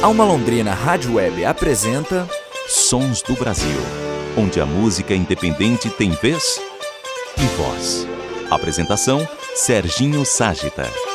Alma Londrina Rádio Web apresenta Sons do Brasil, onde a música independente tem vez e voz. Apresentação Serginho Ságita.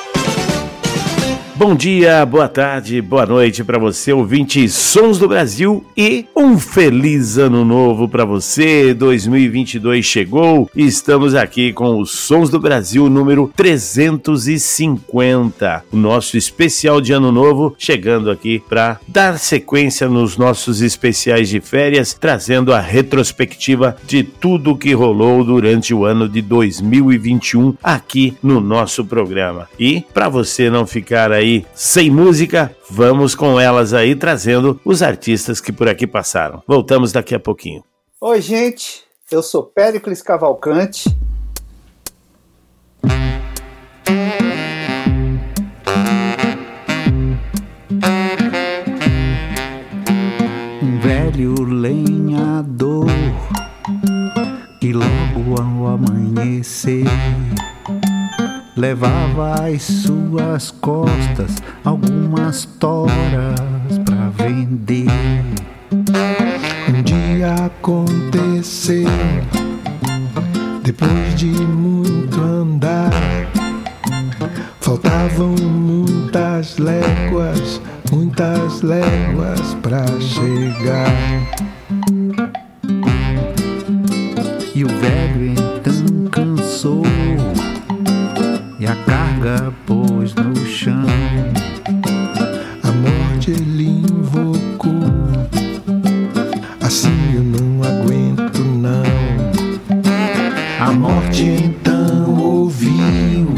Bom dia, boa tarde, boa noite para você, ouvinte Sons do Brasil e um feliz ano novo para você. 2022 chegou e estamos aqui com os Sons do Brasil número 350. O nosso especial de ano novo chegando aqui para dar sequência nos nossos especiais de férias, trazendo a retrospectiva de tudo que rolou durante o ano de 2021 aqui no nosso programa. E para você não ficar aí aí sem música, vamos com elas aí trazendo os artistas que por aqui passaram. Voltamos daqui a pouquinho. Oi, gente, eu sou Péricles Cavalcante. Um velho lenhador que logo ao amanhecer levava às suas costas algumas toras para vender. Um dia aconteceu, depois de muito andar, faltavam muitas léguas, muitas léguas para chegar. E o velho então a carga pôs no chão. A morte ele invocou, assim eu não aguento não. A morte então ouviu,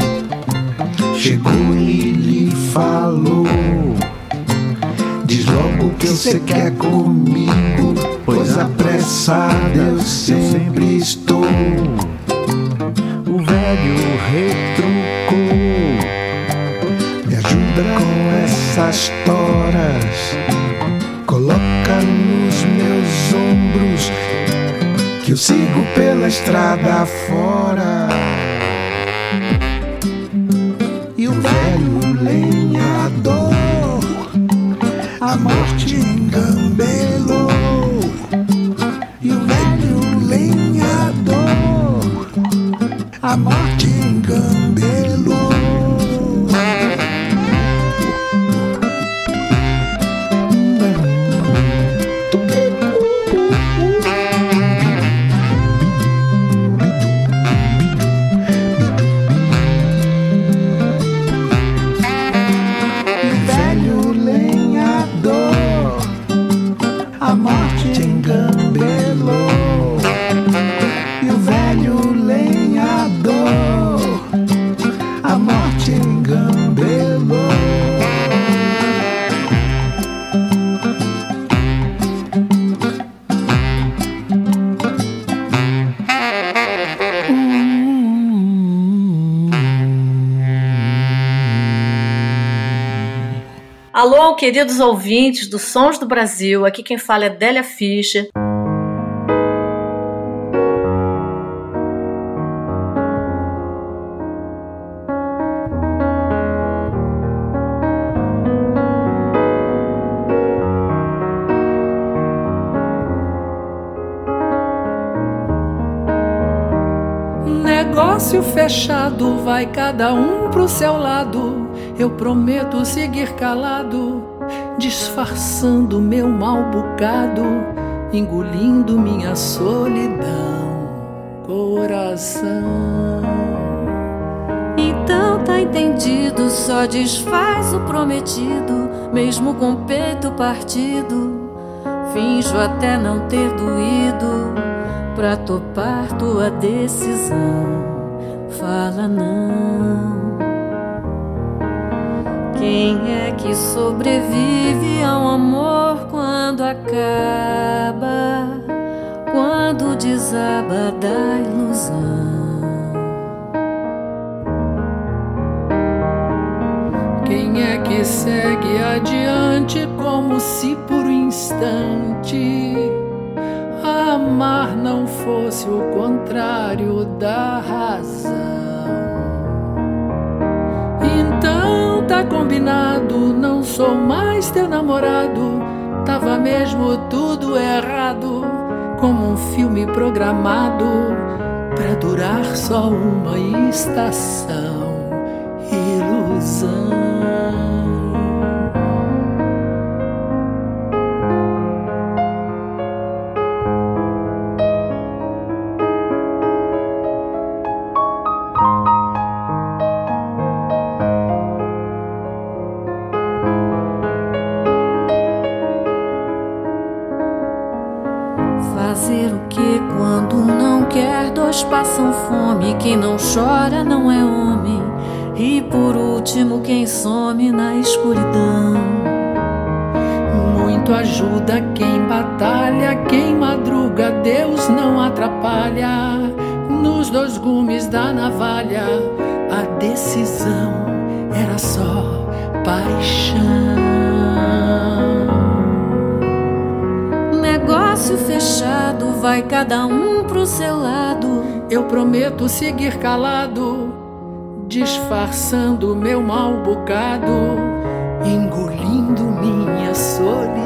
chegou e lhe falou. Diz logo que você quer comigo, pois apressado eu sempre estou. Essas toras. Coloca nos meus ombros. Que eu sigo pela estrada fora. Queridos ouvintes do Sons do Brasil, aqui quem fala é Délia Fischer. Negócio fechado, vai cada um pro seu lado. Eu prometo seguir calado, disfarçando meu mal bocado, engolindo minha solidão, coração. Então tá entendido, só desfaz o prometido, mesmo com peito partido. Finjo até não ter doído pra topar tua decisão. Fala não. Quem é que sobrevive ao amor quando acaba? Quando desaba da ilusão? Quem é que segue adiante como se por um instante amar não fosse o contrário da razão? Tá combinado, não sou mais teu namorado tava mesmo tudo errado, como um filme programado pra durar só uma estação. Passam fome, quem não chora não é homem. E por último, quem some na escuridão. Muito ajuda quem batalha, quem madruga, Deus não atrapalha. Nos dois gumes da navalha, a decisão era só paixão. Negócio fechado, vai cada um pro seu lado eu prometo seguir calado, disfarçando meu mal bocado, engolindo minha solidão.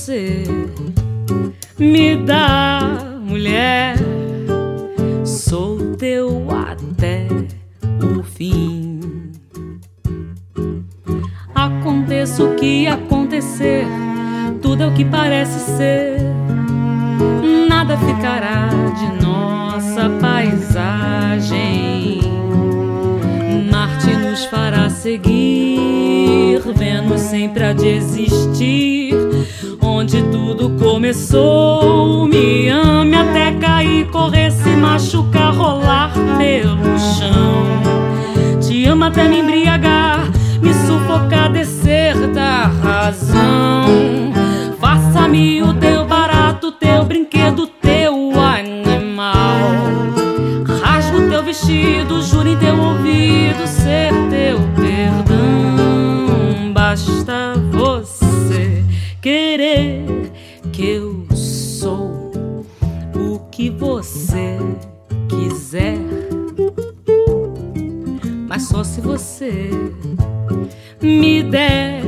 você me dá mulher aconteça o que acontecer, tudo é o que parece ser. Nada ficará de nossa paisagem. Marte nos fará seguir, Vênus sempre há de existir. Onde tudo começou, me ame até cair, correr, se machucar, rolar pelo chão. Te amo até me embriagar me sufocar, descer da razão. Faça-me o teu barato, teu brinquedo, teu animal. Rasgo teu vestido, juro em teu ouvido ser teu perdão. Quiser. Mas só se você me der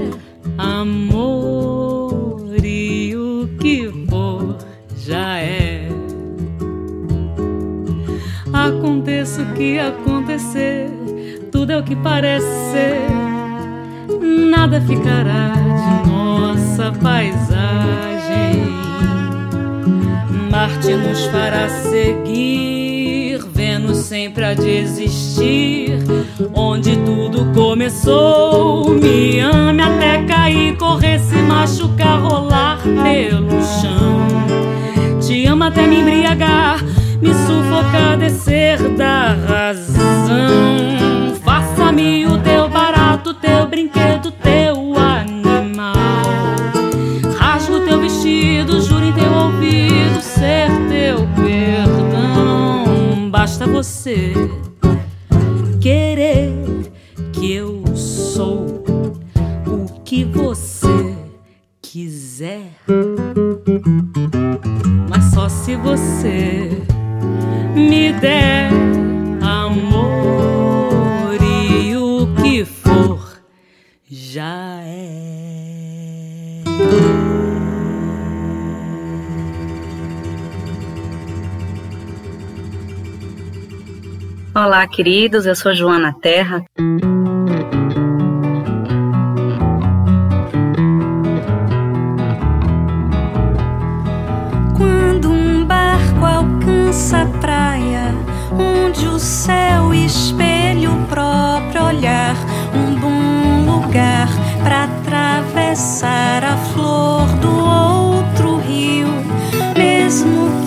amor e o que for já é. Aconteça o que acontecer, tudo é o que parece ser. Nada ficará de nossa paisagem. Marte nos fará seguir, Vênus sempre há de existir onde tudo começou. Me ame até cair, correr, se machucar, rolar pelo chão. Te amo até me embriagar, me sufocar, descer da razão. Faça-me o teu barato, teu brinquedo, você Olá, queridos. Eu sou Joana Terra. Quando um barco alcança a praia, onde o céu espelha o próprio olhar, um bom lugar para atravessar a flor do outro rio, mesmo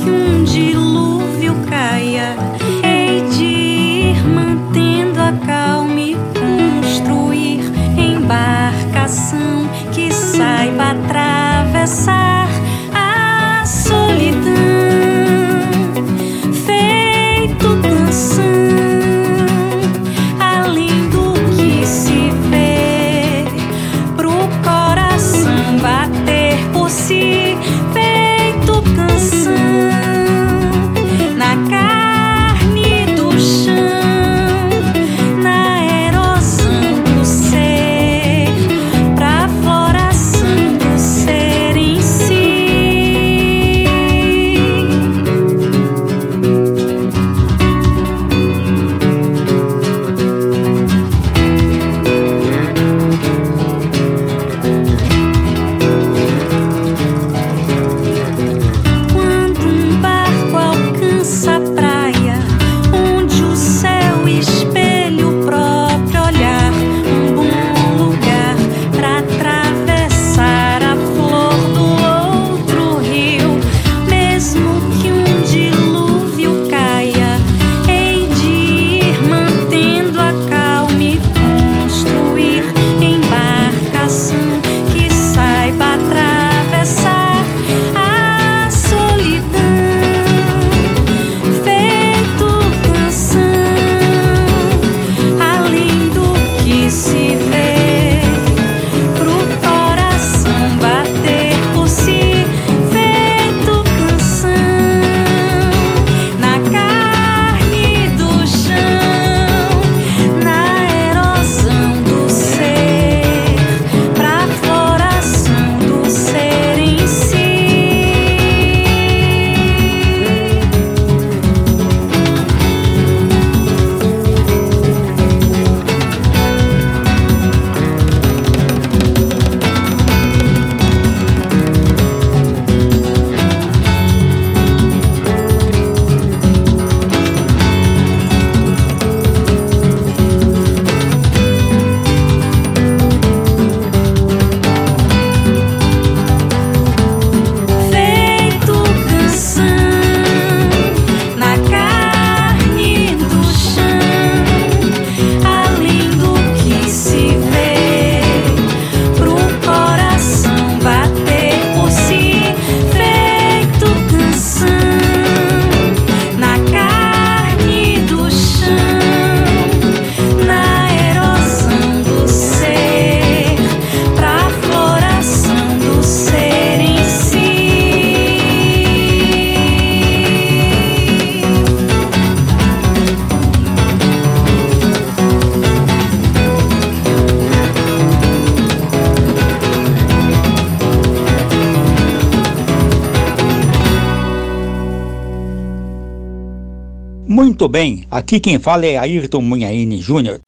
bem, aqui quem fala é Ayrton Munhaine Júnior.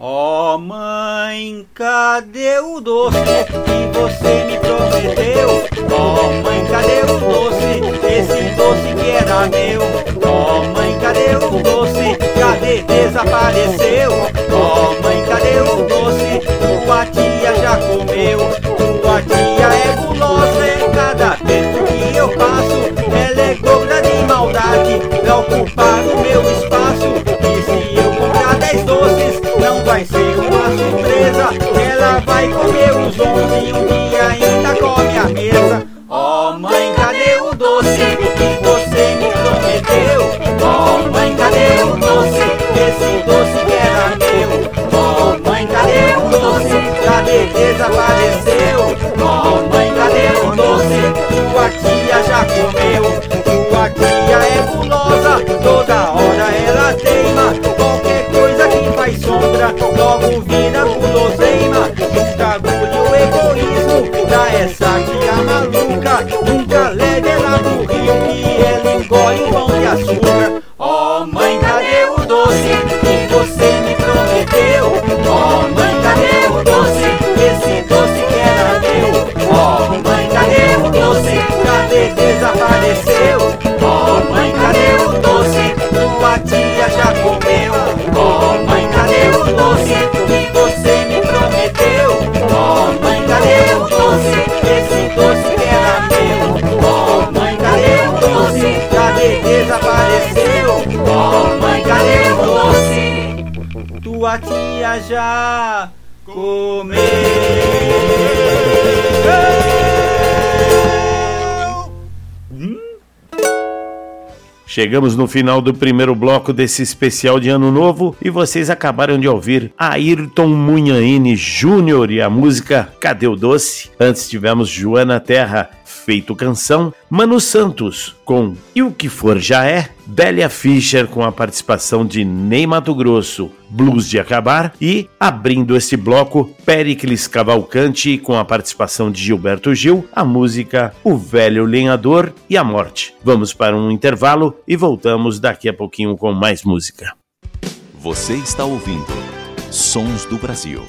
Ó oh, mãe, cadê o doce que você me prometeu? Ó oh, mãe, cadê o doce, esse doce que era meu? Ó oh, mãe, cadê o doce, cadê desapareceu? Ó oh, mãe, cadê o doce, tua tia já comeu? Tua tia é gulosa, ocupar o meu espaço. E se eu comprar dez doces, não vai ser uma surpresa. Ela vai comer os onze e um essa Chegamos no final do primeiro bloco desse especial de Ano Novo e vocês acabaram de ouvir Ayrton Munhaine Júnior e a música Cadê o Doce? Antes tivemos Joana Terra, Feito Canção, Mano Santos com E o que for já é, Bélia Fischer com a participação de Ney Mato Grosso, Blues de Acabar e, abrindo este bloco, Pericles Cavalcante com a participação de Gilberto Gil, a música O Velho Lenhador e a Morte. Vamos para um intervalo e voltamos daqui a pouquinho com mais música. Você está ouvindo Sons do Brasil.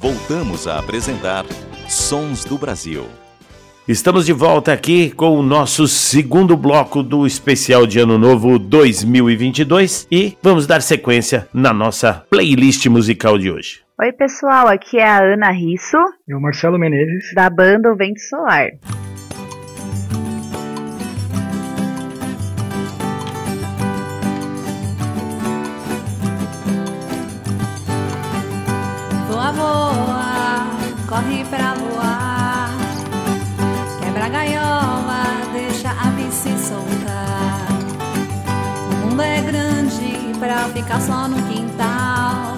Voltamos a apresentar Sons do Brasil. Estamos de volta aqui com o nosso segundo bloco do especial de Ano Novo 2022 e vamos dar sequência na nossa playlist musical de hoje. Oi, pessoal, aqui é a Ana Risso. E o Marcelo Menezes. Da banda O Vento Solar. Ficar só no quintal.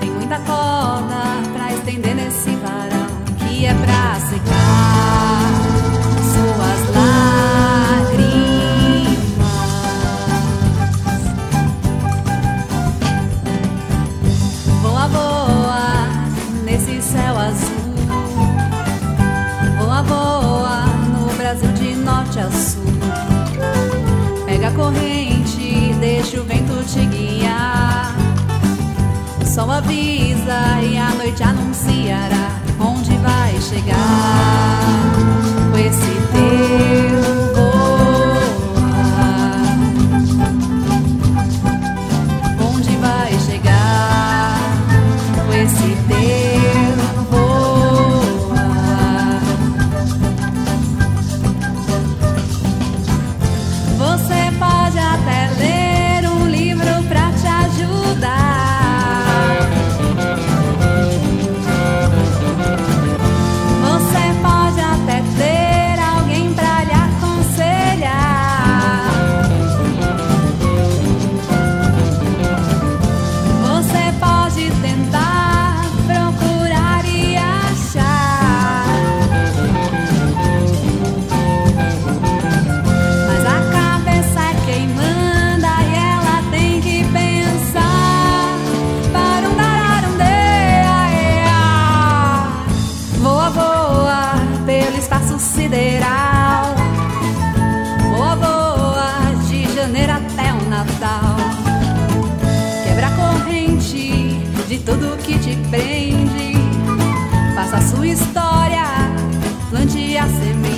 Tem muita corda pra estender nesse deixa o vento te guiar. O sol avisa e a noite anunciará onde vai chegar. Com esse sideral. Voa, voa de janeiro até o Natal. Quebra a corrente de tudo que te prende. Faça a sua história, plante a semente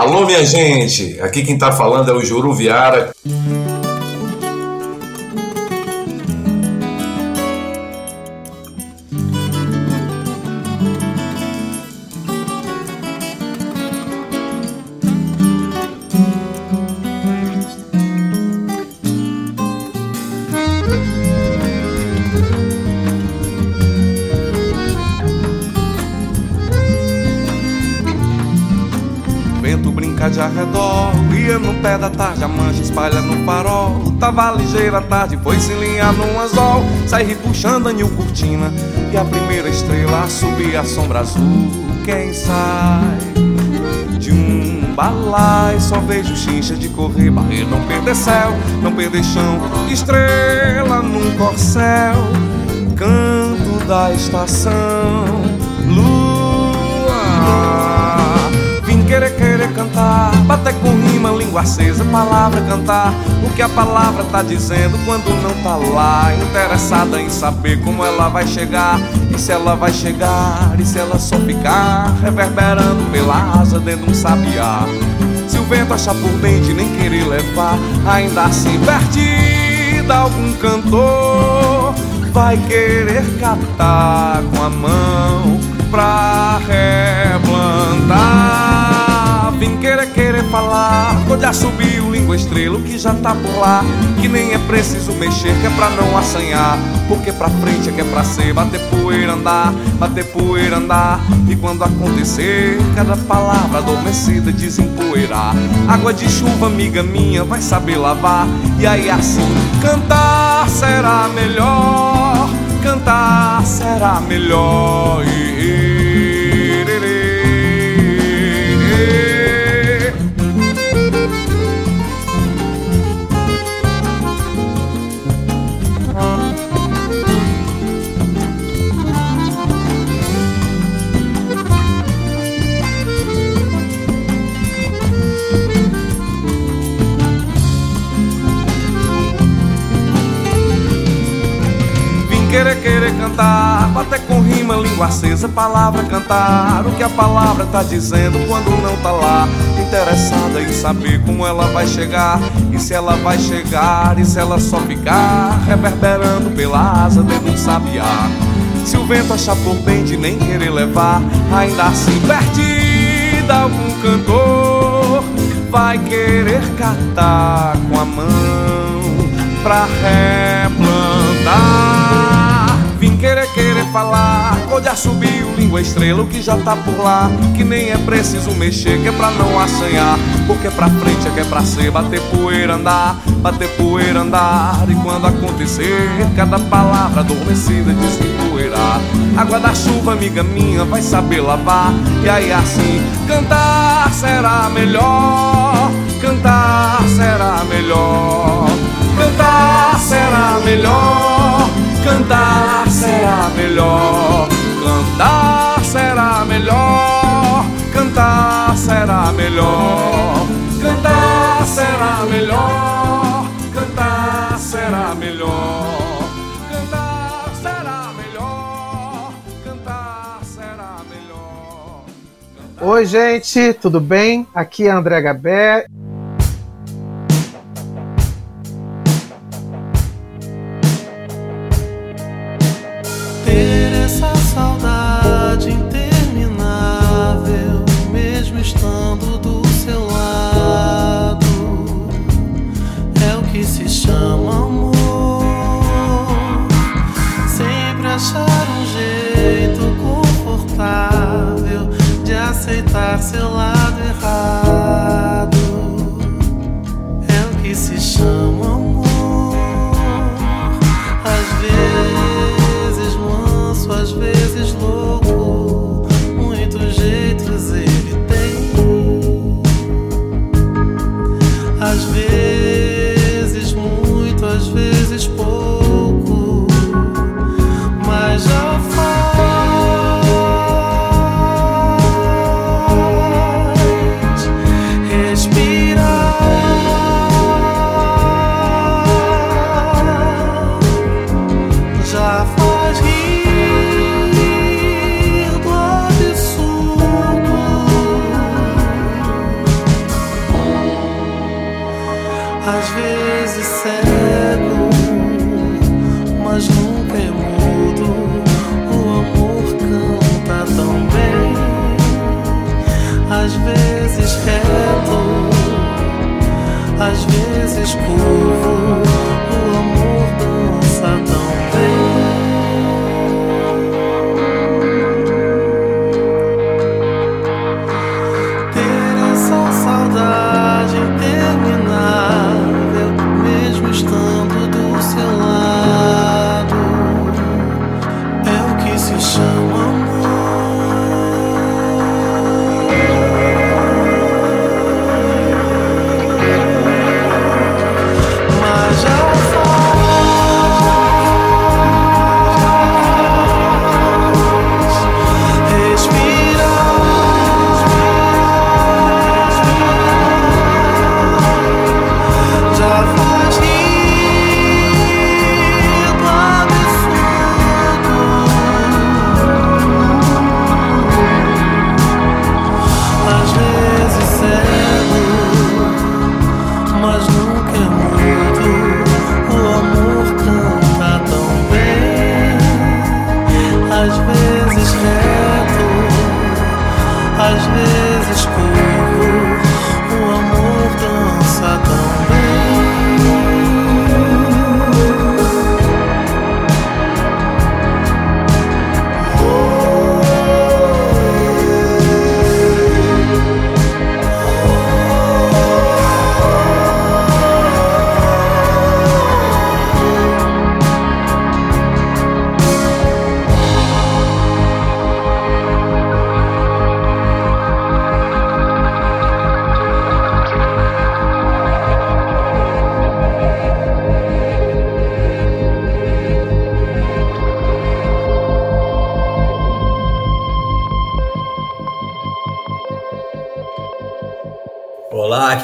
Alô, minha gente! Aqui quem tá falando é o Juru Viara. Espalha no farol. Tava ligeira a tarde, foi se linhar num anzol. Sai repuxando a cortina e a primeira estrela subir a sombra azul. Quem sai de um balai, só vejo chincha de correr, barrer, não perder céu, não perder chão. Estrela num corcel, canto da estação, cantar, bater com rima, língua acesa, palavra cantar. O que a palavra tá dizendo quando não tá lá. Interessada em saber como ela vai chegar. E se ela vai chegar, e se ela só ficar reverberando pela asa dentro de um sabiá. Se o vento achar por bem de nem querer levar, ainda assim perdida algum cantor vai querer captar com a mão pra replantar. Querer, falar, já subiu língua estrela, que já tá por lá. Que nem é preciso mexer, que é pra não assanhar. Porque pra frente é que é pra ser, bater poeira, andar, bater poeira, andar. E quando acontecer, cada palavra adormecida desempoeirar. Água de chuva, amiga minha, vai saber lavar. E aí assim, cantar será melhor cantar será melhor. querer, querer cantar, bater com rima, língua acesa, palavra cantar. O que a palavra tá dizendo quando não tá lá. Interessada em saber como ela vai chegar, e se ela vai chegar, e se ela só ficar reverberando pela asa dentro de um sabiá. Se o vento achar por bem de nem querer levar, ainda assim perdida algum cantor vai querer catar com a mão pra replantar. Falar. Quando já subiu língua estrela, o que já tá por lá Que nem é preciso mexer, que é pra não assanhar Porque pra frente é que é pra ser Bater poeira, andar, bater poeira, andar E quando acontecer, cada palavra adormecida desempoeirar Água da chuva, amiga minha, vai saber lavar E aí assim, cantar será melhor melhor, cantar será melhor, cantar será melhor, cantar será melhor. Oi, gente, tudo bem? Aqui é André Gabé. Aceitar seu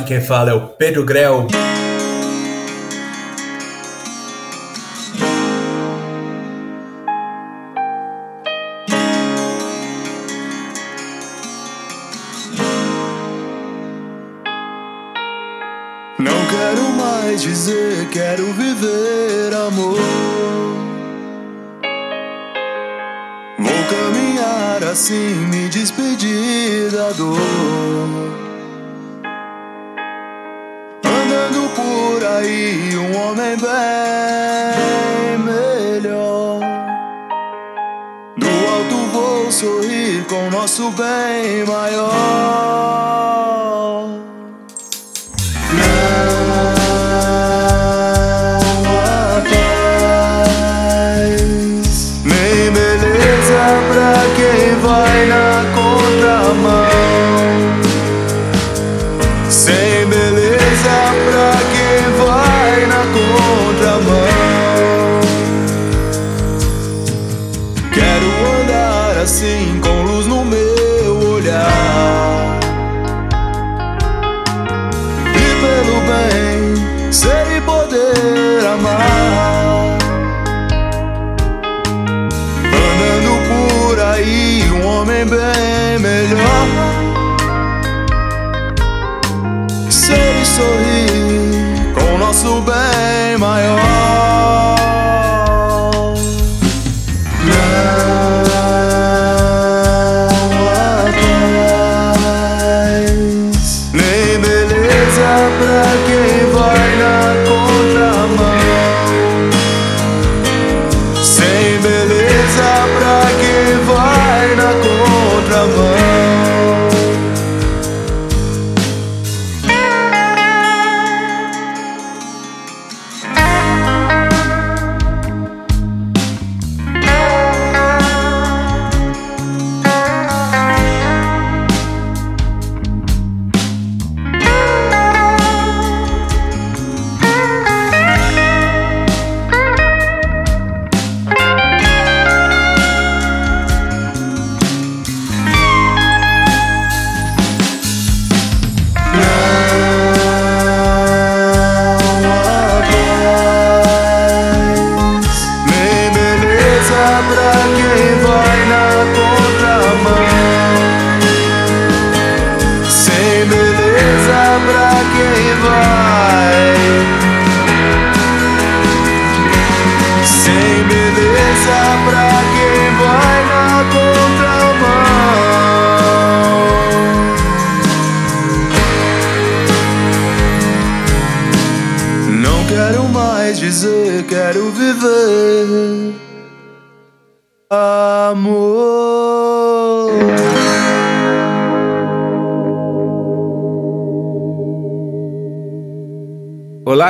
quem fala é o Pedro Grell.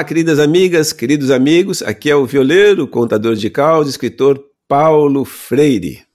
Queridas amigas, queridos amigos. Aqui é o violeiro, contador de caos, escritor Paulo Freire.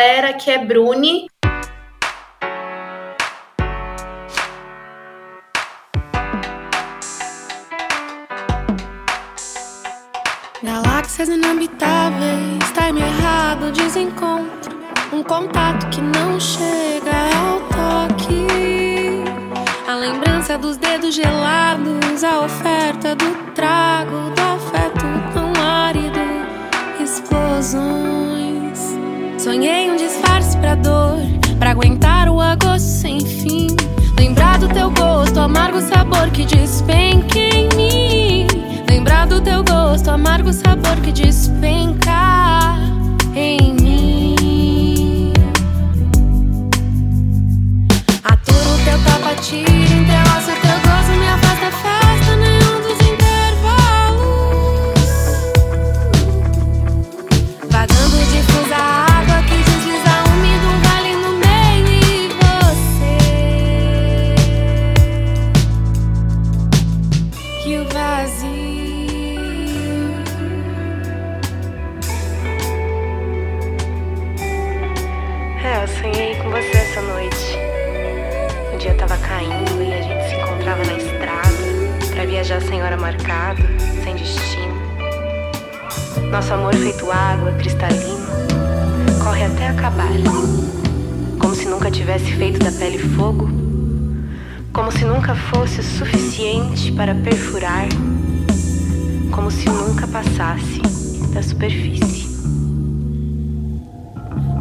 Galera, aqui é Bruni. Galáxias inabitáveis, time errado, desencontro. Um contato que não chega ao toque. A lembrança dos dedos gelados, a oferta do trago, aguentar o agosto sem fim. Lembrar do teu gosto, amargo sabor que despenca em mim. Lembrar do teu gosto, amargo sabor que despenca em mim. Aturo o teu tapatinho, entrelaço o teu gozo, me afasta festa, Nosso amor feito água, cristalino, corre até acabar. Como se nunca tivesse feito da pele fogo, como se nunca fosse suficiente para perfurar, como se nunca passasse da superfície.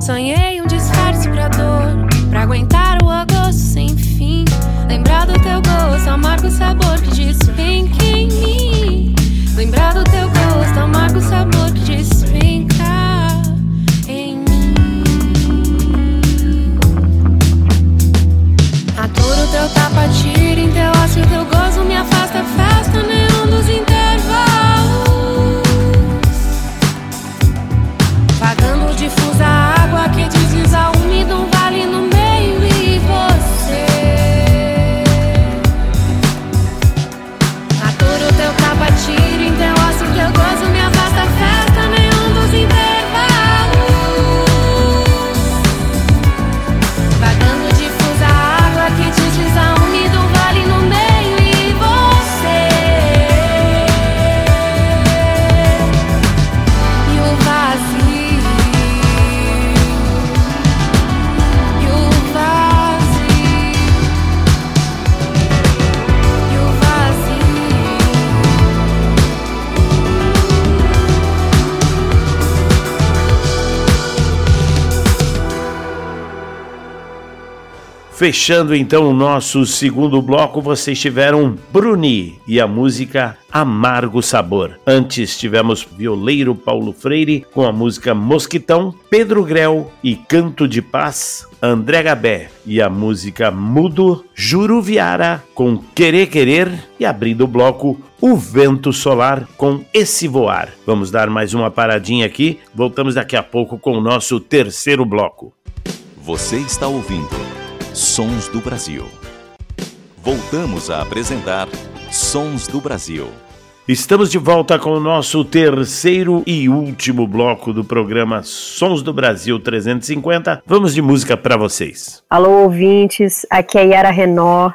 Sonhei um disfarce pra dor, pra aguentar o agosto sem fim. Lembrar do teu gosto, amargo sabor que despenca em mim. Lembrar do teu gosto, amargo sabor que despenca em mim. Aturo teu tapa, tira em teu ócio, teu gozo me afasta, festa nenhum dos intervalos. Fechando então o nosso segundo bloco, vocês tiveram Bruni e a música Amargo Sabor. Antes tivemos violeiro Paulo Freire com a música Mosquitão, Pedro Grel e Canto de Paz, André Gabé e a música Mudo, Juruviara com Querer Querer e abrindo o bloco o Vento Solar com Esse Voar. Vamos dar mais uma paradinha aqui, voltamos daqui a pouco com o nosso terceiro bloco. Você está ouvindo Sons do Brasil. Voltamos a apresentar Sons do Brasil. Estamos de volta com o nosso terceiro e último bloco do programa Sons do Brasil 350. Vamos de música para vocês. Alô, ouvintes, aqui é Yara Renó.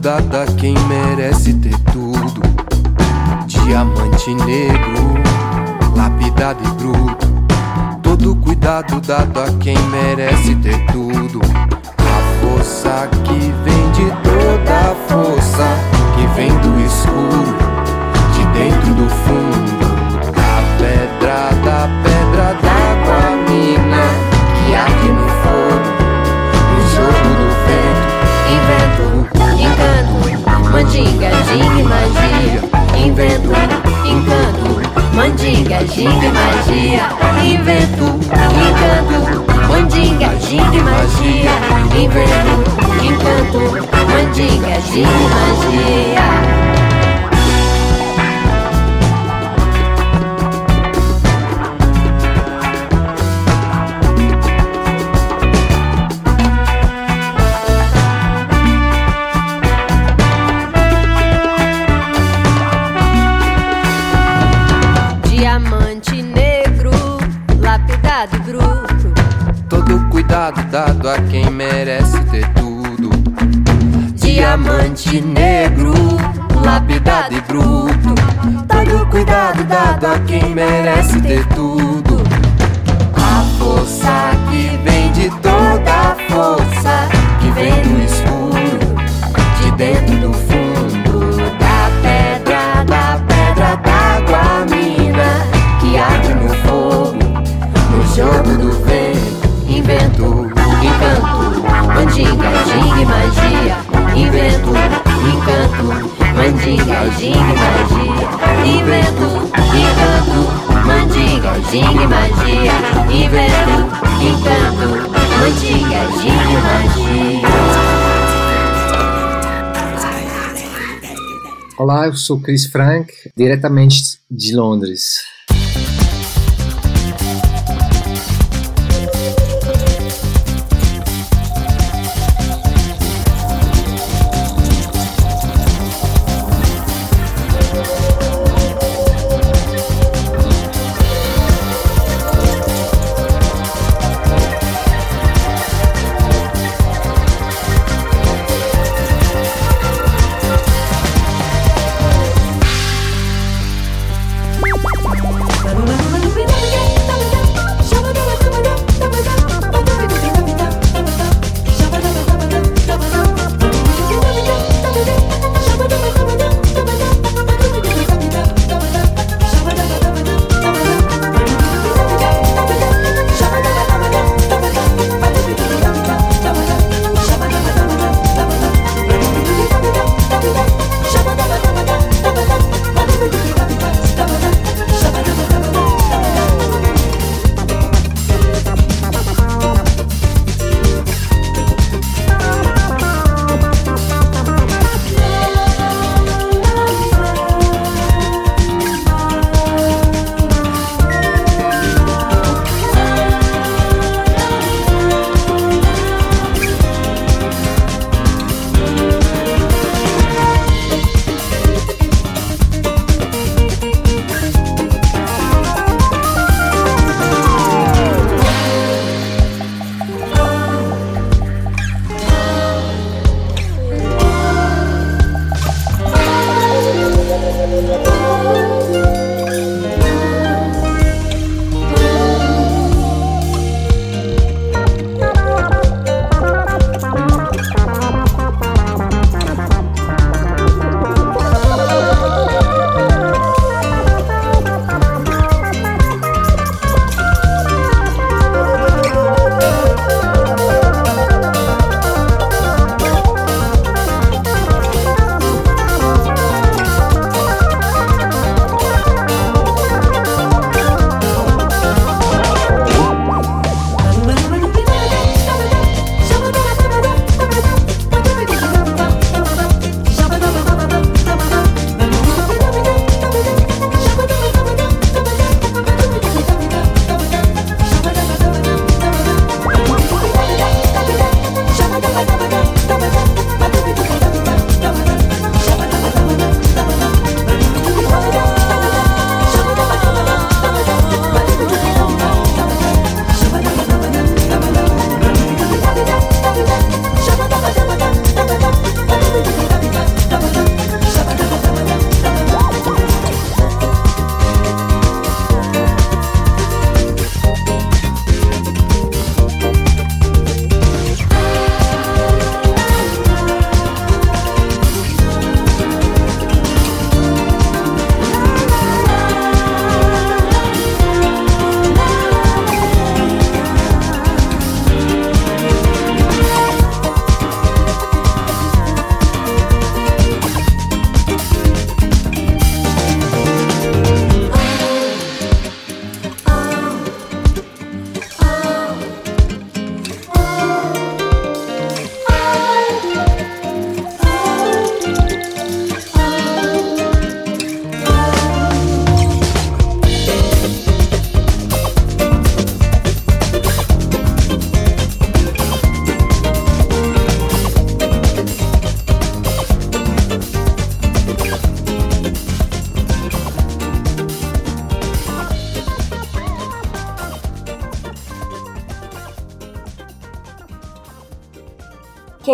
Dado a quem merece ter tudo. Diamante negro, lapidado e bruto. Todo cuidado dado a quem merece ter tudo. A força que vem de toda a força que vem do escuro, de dentro do fundo, Mandinga, jingue, magia, invento, encanto. Mandinga, jingue, magia, invento, encanto. Mandinga, jingue, magia, invento, encanto. Mandinga, jingue, magia. Dado a quem merece ter tudo. Diamante negro, lapidado e bruto. Todo cuidado dado a quem merece ter tudo. Mandinga, ginga e magia, invento, encanto, mandinga, ginga e magia, invento, encanto, mandinga, ginga e magia, invento, encanto, mandinga, ginga magia. Olá, eu sou Chris Frank, diretamente de Londres.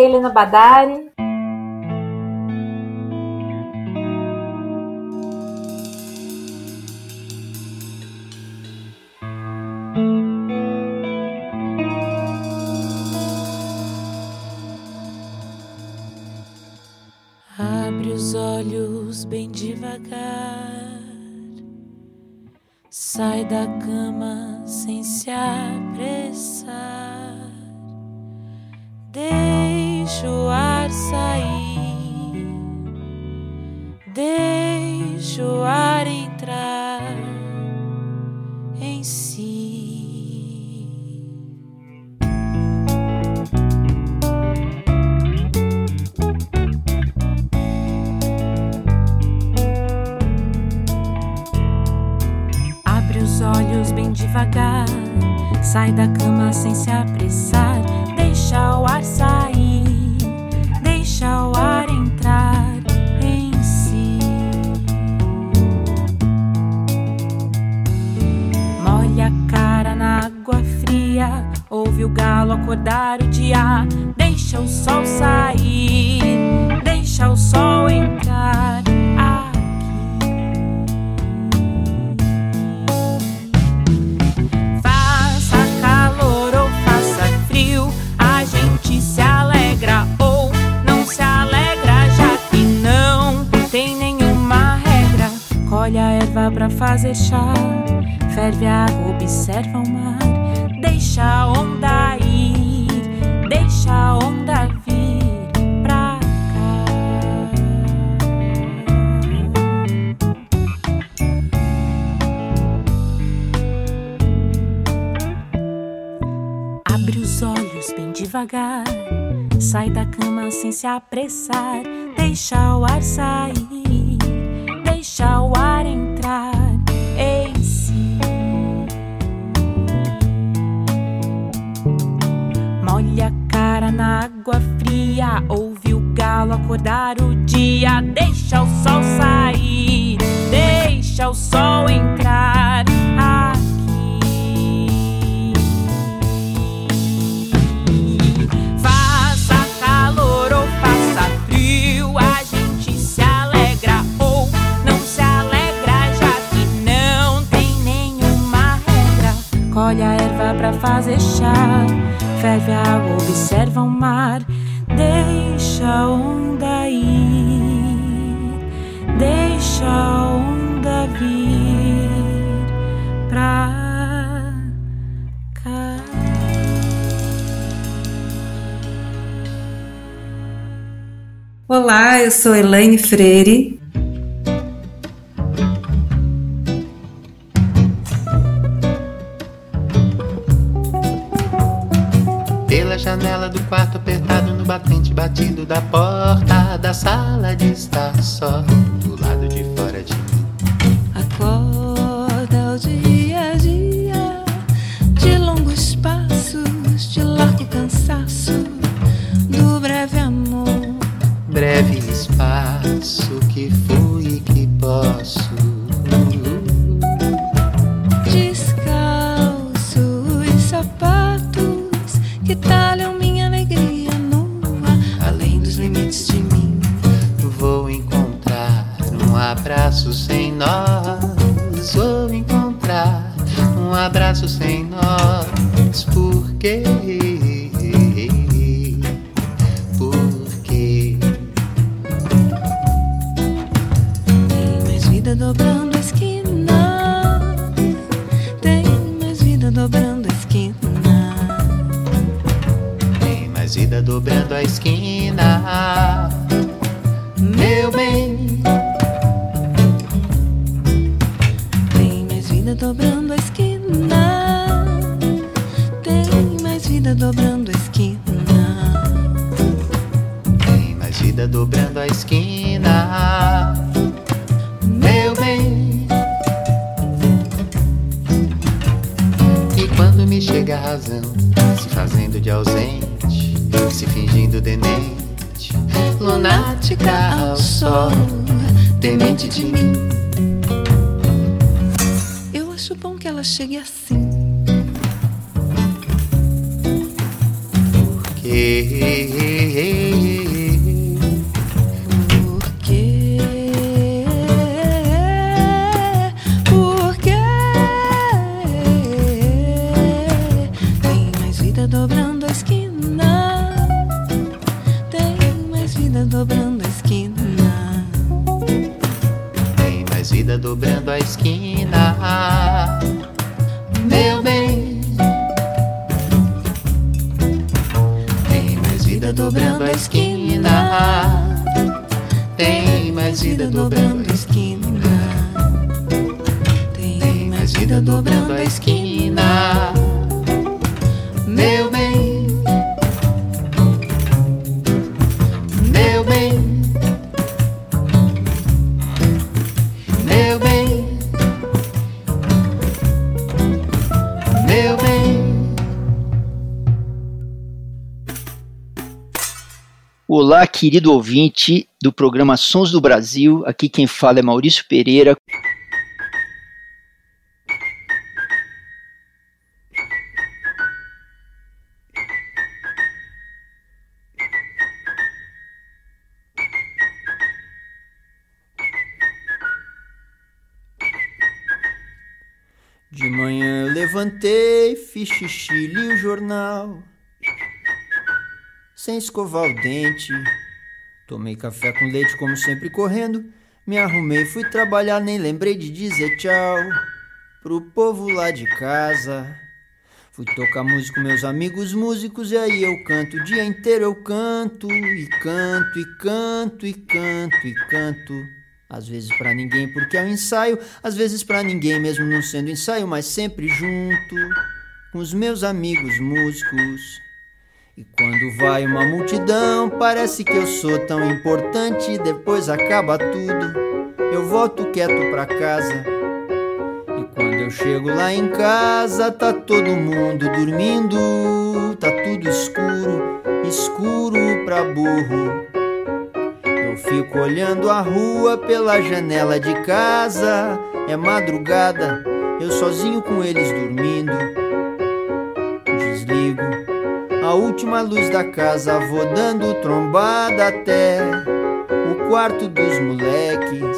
Helena Badari. Chá, ferve a água, observa o mar, deixa a onda ir, deixa a onda vir pra Abre os olhos bem devagar. Sai da cama sem se apressar. Deixa o ar sair. Acordar o dia. Deixa o sol sair. Deixa o sol entrar Faça calor ou faça frio, a gente se alegra ou não se alegra, já que não tem nenhuma regra. Colhe a erva pra fazer chá, ferve a água, observa o mar, deixa a onda ir, deixa a onda vir pra cá. Olá, eu sou Elaine Freire. Pela janela do quarto apertado no batente batido da porta da sala de estar só do lado de fora de mim. Querido ouvinte do programa Sons do Brasil. Aqui quem fala é Maurício Pereira. De manhã levantei, fiz xixi, li o jornal. Sem escovar o dente. Tomei café com leite, como sempre, correndo. Me arrumei, fui trabalhar, nem lembrei de dizer tchau pro povo lá de casa. Fui tocar música com meus amigos músicos e aí eu canto o dia inteiro eu canto e canto e canto e canto e canto. Às vezes pra ninguém porque é um ensaio, às vezes pra ninguém mesmo não sendo ensaio, mas sempre junto com os meus amigos músicos. E quando vai uma multidão, parece que eu sou tão importante, depois acaba tudo. Eu volto quieto pra casa. E quando eu chego lá em casa, tá todo mundo dormindo, tá tudo escuro, escuro pra burro. Eu fico olhando a rua pela janela de casa, é madrugada, eu sozinho com eles dormindo. Desligo a última luz da casa, vou dando trombada até o quarto dos moleques.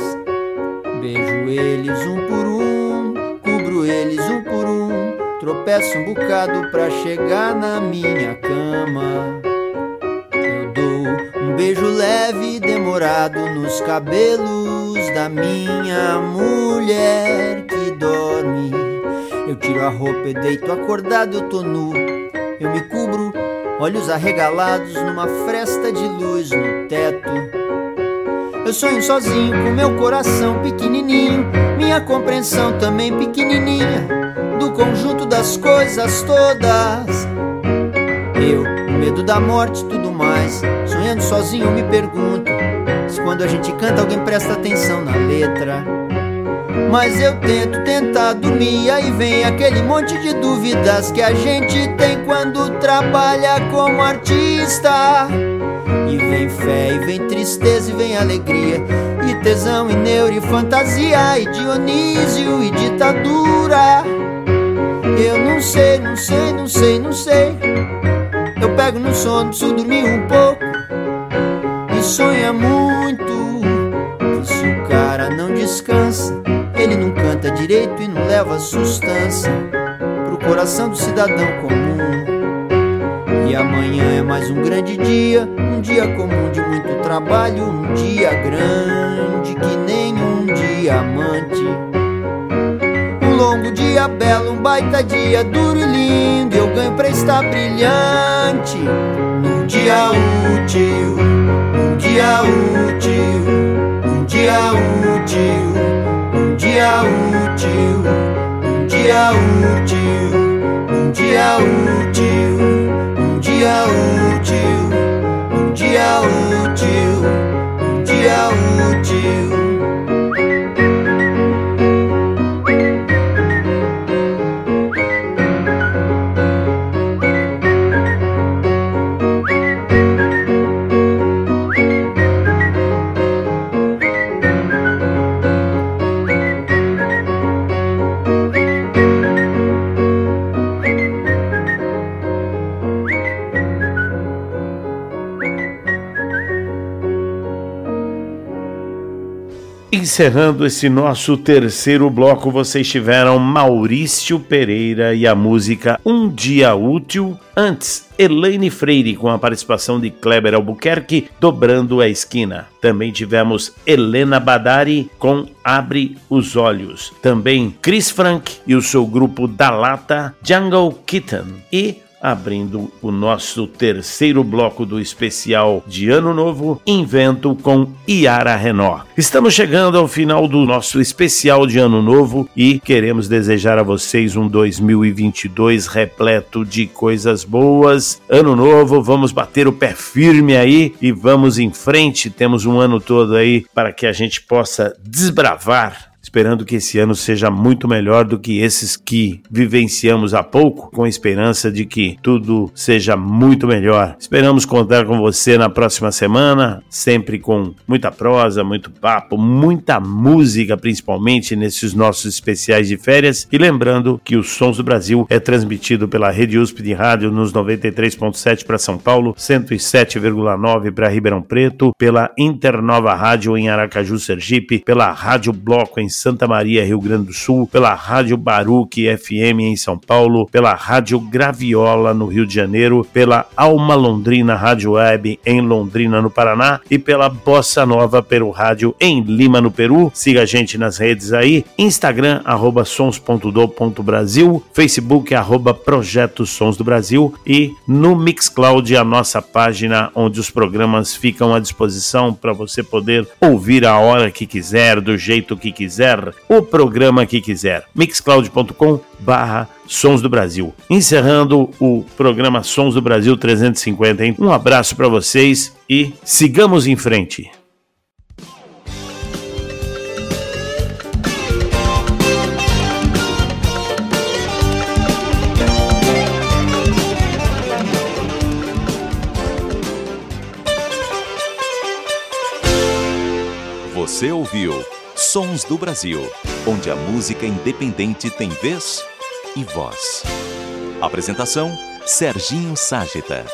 Beijo eles um por um, cubro eles um por um, tropeço um bocado pra chegar na minha cama. Eu dou um beijo leve, demorado nos cabelos da minha mulher que dorme. Eu tiro a roupa e deito acordado, eu tô nu. Eu me cubro, olhos arregalados numa fresta de luz no teto. Eu sonho sozinho com meu coração pequenininho, minha compreensão também pequenininha do conjunto das coisas todas. Eu, o medo da morte, tudo mais. Sonhando sozinho, me pergunto se quando a gente canta alguém presta atenção na letra. Mas eu tento tentar dormir, aí vem aquele monte de dúvidas que a gente tem quando trabalha como artista. E vem fé, e vem tristeza, e vem alegria, e tesão, e neuro, e fantasia, e Dionísio, e ditadura. Eu não sei, não sei, não sei, não sei. Eu pego no sono, preciso dormir um pouco. E sonha muito. Se o cara não descansa, canta direito e não leva sustância pro coração do cidadão comum. E amanhã é mais um grande dia, um dia comum de muito trabalho, um dia grande que nem um diamante. Um longo dia belo, um baita dia duro e lindo, eu ganho pra estar brilhante. Num dia útil, um dia útil, um dia útil, dia útil, um dia útil, um dia útil, um dia útil, Encerrando esse nosso terceiro bloco, vocês tiveram Maurício Pereira e a música Um Dia Útil. Antes, Elaine Freire com a participação de Kleber Albuquerque, Dobrando a Esquina. Também tivemos Helena Badari com Abre os Olhos. Também Chris Frank e o seu grupo da Lata, Jungle Kitten. E abrindo o nosso terceiro bloco do especial de Ano Novo, Invento com Iara Renó. Estamos chegando ao final do nosso especial de Ano Novo e queremos desejar a vocês um 2022 repleto de coisas boas. Ano Novo, vamos bater o pé firme aí e vamos em frente. Temos um ano todo aí para que a gente possa desbravar esperando que esse ano seja muito melhor do que esses que vivenciamos há pouco, com a esperança de que tudo seja muito melhor. Esperamos contar com você na próxima semana, sempre com muita prosa, muito papo, muita música, principalmente nesses nossos especiais de férias. E lembrando que os Sons do Brasil é transmitido pela Rede USP de Rádio nos 93.7 para São Paulo, 107,9 para Ribeirão Preto, pela Internova Rádio em Aracaju, Sergipe, pela Rádio Bloco em Santa Maria, Rio Grande do Sul, pela Rádio Baruque FM em São Paulo, pela Rádio Graviola no Rio de Janeiro, pela Alma Londrina Rádio Web em Londrina, no Paraná e pela Bossa Nova Peru Rádio em Lima, no Peru. Siga a gente nas redes aí, Instagram, arroba sons.do.brasil, Facebook, arroba Projeto Sons do Brasil e no Mixcloud, a nossa página onde os programas ficam à disposição para você poder ouvir a hora que quiser, do jeito que quiser quiser, o programa que quiser. mixcloud.com barra Sons do Brasil. Encerrando o programa Sons do Brasil 350. Hein? Um abraço para vocês e sigamos em frente. Você ouviu Sons do Brasil, onde a música independente tem vez e voz. Apresentação: Serginho Ságita.